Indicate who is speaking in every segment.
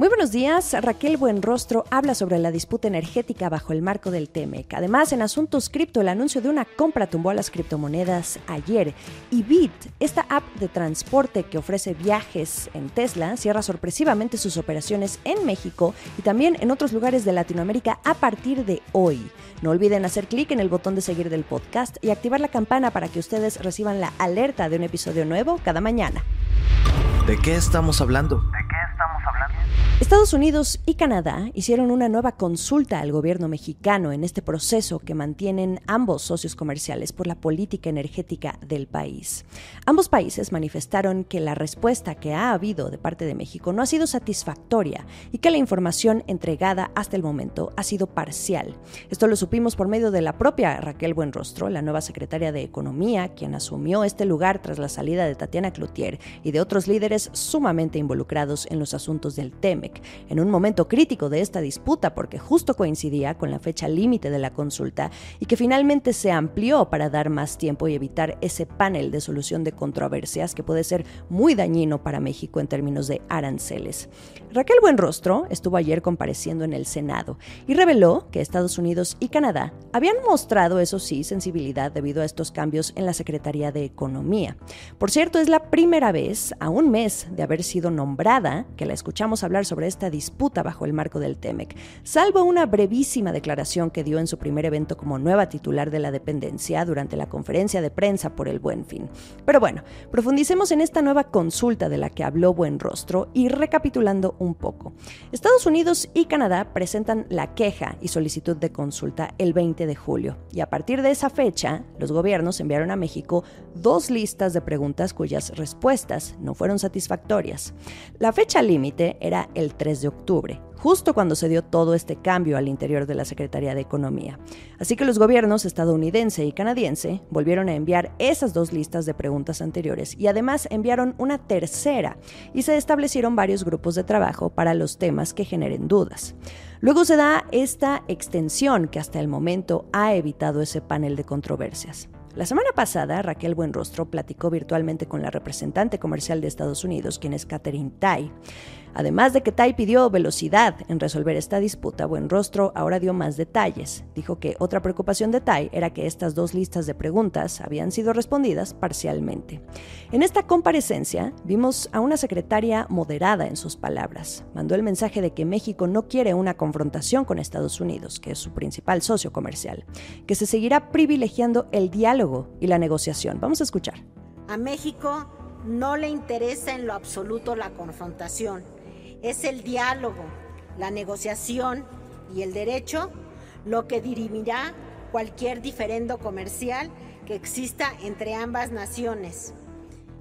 Speaker 1: Muy buenos días. Raquel Buenrostro habla sobre la disputa energética bajo el marco del TEMEC. Además, en asuntos cripto, el anuncio de una compra tumbó a las criptomonedas ayer. Y Bit, esta app de transporte que ofrece viajes en Tesla, cierra sorpresivamente sus operaciones en México y también en otros lugares de Latinoamérica a partir de hoy. No olviden hacer clic en el botón de seguir del podcast y activar la campana para que ustedes reciban la alerta de un episodio nuevo cada mañana.
Speaker 2: ¿De qué estamos hablando?
Speaker 1: Estados Unidos y Canadá hicieron una nueva consulta al gobierno mexicano en este proceso que mantienen ambos socios comerciales por la política energética del país. Ambos países manifestaron que la respuesta que ha habido de parte de México no ha sido satisfactoria y que la información entregada hasta el momento ha sido parcial. Esto lo supimos por medio de la propia Raquel Buenrostro, la nueva secretaria de Economía, quien asumió este lugar tras la salida de Tatiana Cloutier y de otros líderes sumamente involucrados en los asuntos del En un momento crítico de esta disputa porque justo coincidía con la fecha límite de la consulta y que finalmente se amplió para dar más tiempo y evitar ese panel de solución de controversias que puede ser muy dañino para México en términos de aranceles. Raquel Buenrostro estuvo ayer compareciendo en el Senado y reveló que Estados Unidos y Canadá habían mostrado, eso sí, sensibilidad debido a estos cambios en la Secretaría de Economía. Por cierto, es la primera vez, a un mes de haber sido nombrada, que la escuchamos hablar sobre esta disputa bajo el marco del TEMEC, salvo una brevísima declaración que dio en su primer evento como nueva titular de la dependencia durante la conferencia de prensa por el Buen Fin. Pero bueno, profundicemos en esta nueva consulta de la que habló Buen Rostro y recapitulando un poco. Estados Unidos y Canadá presentan la queja y solicitud de consulta el 20 de julio y a partir de esa fecha, los gobiernos enviaron a México dos listas de preguntas cuyas respuestas no fueron satisfactorias. La fecha límite era el 3 de octubre, justo cuando se dio todo este cambio al interior de la Secretaría de Economía. Así que los gobiernos estadounidense y canadiense volvieron a enviar esas dos listas de preguntas anteriores y además enviaron una tercera y se establecieron varios grupos de trabajo para los temas que generen dudas. Luego se da esta extensión que hasta el momento ha evitado ese panel de controversias. La semana pasada, Raquel Buenrostro platicó virtualmente con la representante comercial de Estados Unidos, quien es Catherine Tai. Además de que Tai pidió velocidad en resolver esta disputa, Buenrostro ahora dio más detalles. Dijo que otra preocupación de Tai era que estas dos listas de preguntas habían sido respondidas parcialmente. En esta comparecencia vimos a una secretaria moderada en sus palabras. Mandó el mensaje de que México no quiere una confrontación con Estados Unidos, que es su principal socio comercial, que se seguirá privilegiando el diálogo y la negociación. Vamos a escuchar.
Speaker 3: A México no le interesa en lo absoluto la confrontación. Es el diálogo, la negociación y el derecho lo que dirimirá cualquier diferendo comercial que exista entre ambas naciones.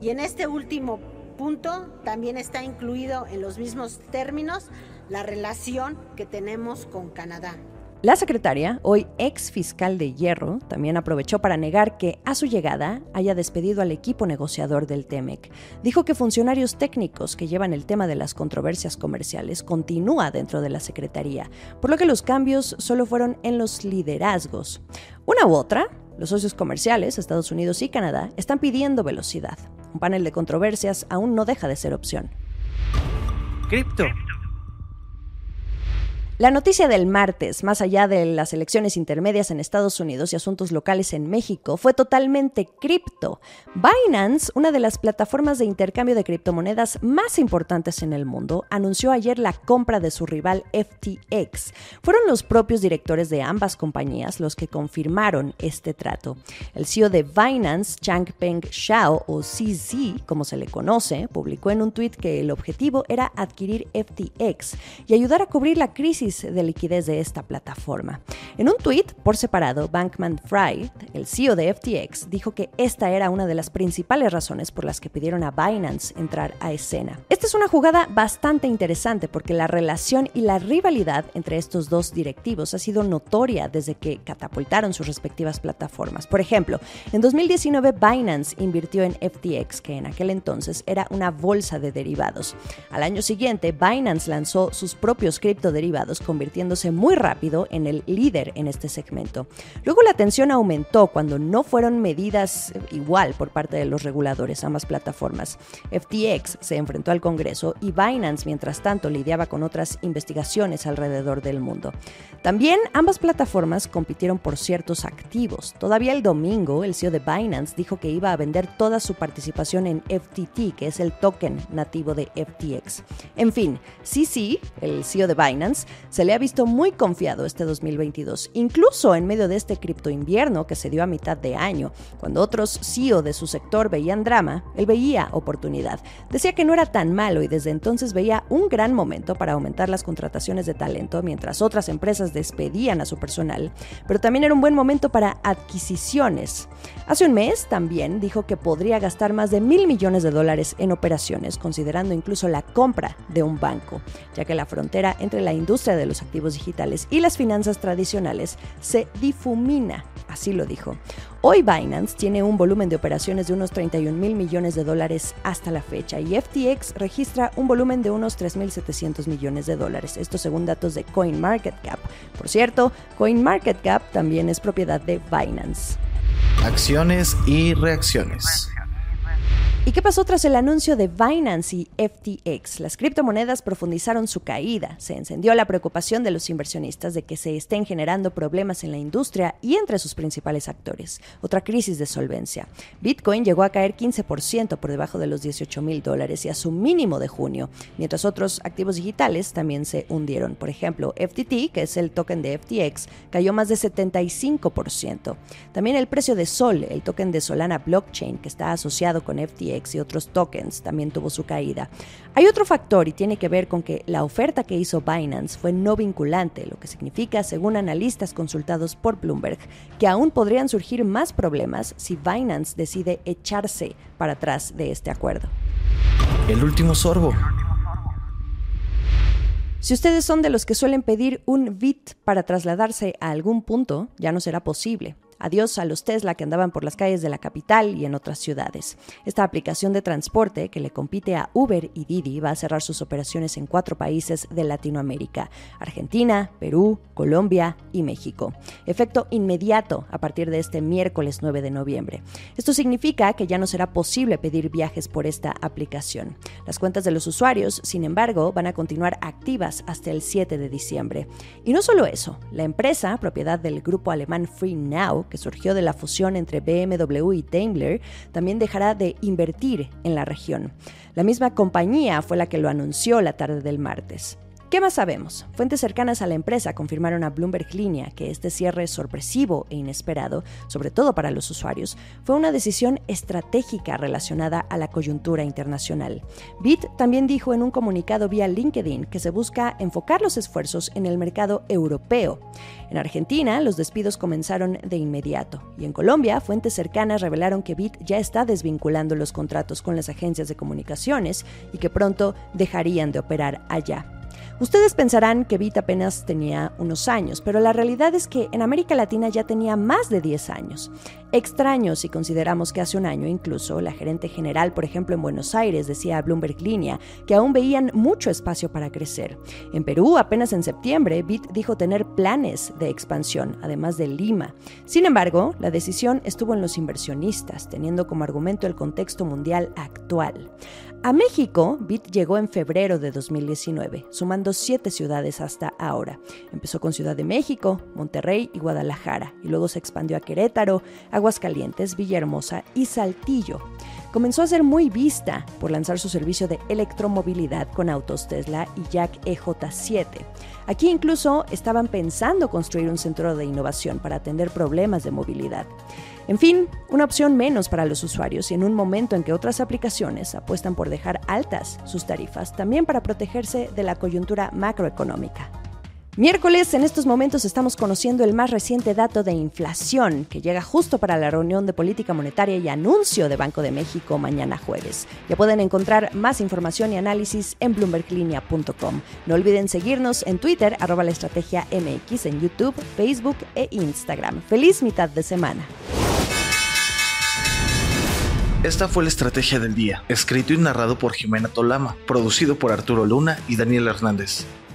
Speaker 3: Y en este último punto también está incluido en los mismos términos la relación que tenemos con Canadá.
Speaker 1: La secretaria, hoy ex fiscal de Hierro, también aprovechó para negar que a su llegada haya despedido al equipo negociador del TEMEC. Dijo que funcionarios técnicos que llevan el tema de las controversias comerciales continúa dentro de la secretaría, por lo que los cambios solo fueron en los liderazgos. Una u otra, los socios comerciales, Estados Unidos y Canadá, están pidiendo velocidad. Un panel de controversias aún no deja de ser opción.
Speaker 2: Cripto.
Speaker 1: La noticia del martes, más allá de las elecciones intermedias en Estados Unidos y asuntos locales en México, fue totalmente cripto. Binance, una de las plataformas de intercambio de criptomonedas más importantes en el mundo, anunció ayer la compra de su rival FTX. Fueron los propios directores de ambas compañías los que confirmaron este trato. El CEO de Binance, Changpeng Shao, o CZ, como se le conoce, publicó en un tuit que el objetivo era adquirir FTX y ayudar a cubrir la crisis de liquidez de esta plataforma. En un tweet por separado, Bankman Fried, el CEO de FTX, dijo que esta era una de las principales razones por las que pidieron a Binance entrar a escena. Esta es una jugada bastante interesante porque la relación y la rivalidad entre estos dos directivos ha sido notoria desde que catapultaron sus respectivas plataformas. Por ejemplo, en 2019 Binance invirtió en FTX, que en aquel entonces era una bolsa de derivados. Al año siguiente, Binance lanzó sus propios criptoderivados derivados, convirtiéndose muy rápido en el líder en este segmento. Luego la tensión aumentó cuando no fueron medidas igual por parte de los reguladores, ambas plataformas. FTX se enfrentó al Congreso y Binance, mientras tanto, lidiaba con otras investigaciones alrededor del mundo. También ambas plataformas compitieron por ciertos activos. Todavía el domingo, el CEO de Binance dijo que iba a vender toda su participación en FTT, que es el token nativo de FTX. En fin, sí, el CEO de Binance se le ha visto muy confiado este 2022, incluso en medio de este cripto invierno que se dio a mitad de año, cuando otros CEO de su sector veían drama, él veía oportunidad. Decía que no era tan malo y desde entonces veía un gran momento para aumentar las contrataciones de talento mientras otras empresas despedían a su personal, pero también era un buen momento para adquisiciones. Hace un mes también dijo que podría gastar más de mil millones de dólares en operaciones, considerando incluso la compra de un banco, ya que la frontera entre la industria de los activos digitales y las finanzas tradicionales se difumina, así lo dijo. Hoy Binance tiene un volumen de operaciones de unos 31 mil millones de dólares hasta la fecha y FTX registra un volumen de unos 3.700 millones de dólares, esto según datos de CoinMarketCap. Por cierto, CoinMarketCap también es propiedad de Binance.
Speaker 2: Acciones y reacciones.
Speaker 1: ¿Y qué pasó tras el anuncio de Binance y FTX? Las criptomonedas profundizaron su caída. Se encendió la preocupación de los inversionistas de que se estén generando problemas en la industria y entre sus principales actores. Otra crisis de solvencia. Bitcoin llegó a caer 15% por debajo de los 18 mil dólares y a su mínimo de junio, mientras otros activos digitales también se hundieron. Por ejemplo, FTT, que es el token de FTX, cayó más de 75%. También el precio de Sol, el token de Solana Blockchain, que está asociado con FTX, y otros tokens también tuvo su caída. Hay otro factor y tiene que ver con que la oferta que hizo Binance fue no vinculante, lo que significa, según analistas consultados por Bloomberg, que aún podrían surgir más problemas si Binance decide echarse para atrás de este acuerdo.
Speaker 2: El último sorbo.
Speaker 1: Si ustedes son de los que suelen pedir un bit para trasladarse a algún punto, ya no será posible. Adiós a los Tesla que andaban por las calles de la capital y en otras ciudades. Esta aplicación de transporte que le compite a Uber y Didi va a cerrar sus operaciones en cuatro países de Latinoamérica, Argentina, Perú, Colombia y México. Efecto inmediato a partir de este miércoles 9 de noviembre. Esto significa que ya no será posible pedir viajes por esta aplicación. Las cuentas de los usuarios, sin embargo, van a continuar activas hasta el 7 de diciembre. Y no solo eso, la empresa, propiedad del grupo alemán Free Now, que surgió de la fusión entre BMW y Daimler, también dejará de invertir en la región. La misma compañía fue la que lo anunció la tarde del martes. ¿Qué más sabemos? Fuentes cercanas a la empresa confirmaron a Bloomberg Línea que este cierre sorpresivo e inesperado, sobre todo para los usuarios, fue una decisión estratégica relacionada a la coyuntura internacional. Bit también dijo en un comunicado vía LinkedIn que se busca enfocar los esfuerzos en el mercado europeo. En Argentina, los despidos comenzaron de inmediato y en Colombia, fuentes cercanas revelaron que Bit ya está desvinculando los contratos con las agencias de comunicaciones y que pronto dejarían de operar allá. Ustedes pensarán que Bit apenas tenía unos años, pero la realidad es que en América Latina ya tenía más de 10 años. Extraño si consideramos que hace un año incluso la gerente general, por ejemplo en Buenos Aires, decía a Bloomberg Línea que aún veían mucho espacio para crecer. En Perú, apenas en septiembre, Bit dijo tener planes de expansión, además de Lima. Sin embargo, la decisión estuvo en los inversionistas, teniendo como argumento el contexto mundial actual. A México, Bit llegó en febrero de 2019, sumando siete ciudades hasta ahora. Empezó con Ciudad de México, Monterrey y Guadalajara, y luego se expandió a Querétaro, Aguascalientes, Villahermosa y Saltillo. Comenzó a ser muy vista por lanzar su servicio de electromovilidad con autos Tesla y Jack EJ7. Aquí incluso estaban pensando construir un centro de innovación para atender problemas de movilidad. En fin, una opción menos para los usuarios y en un momento en que otras aplicaciones apuestan por dejar altas sus tarifas, también para protegerse de la coyuntura macroeconómica. Miércoles, en estos momentos estamos conociendo el más reciente dato de inflación que llega justo para la reunión de política monetaria y anuncio de Banco de México mañana jueves. Ya pueden encontrar más información y análisis en bloomberglinea.com. No olviden seguirnos en Twitter, arroba la estrategia MX, en YouTube, Facebook e Instagram. Feliz mitad de semana.
Speaker 2: Esta fue la estrategia del día, escrito y narrado por Jimena Tolama, producido por Arturo Luna y Daniel Hernández.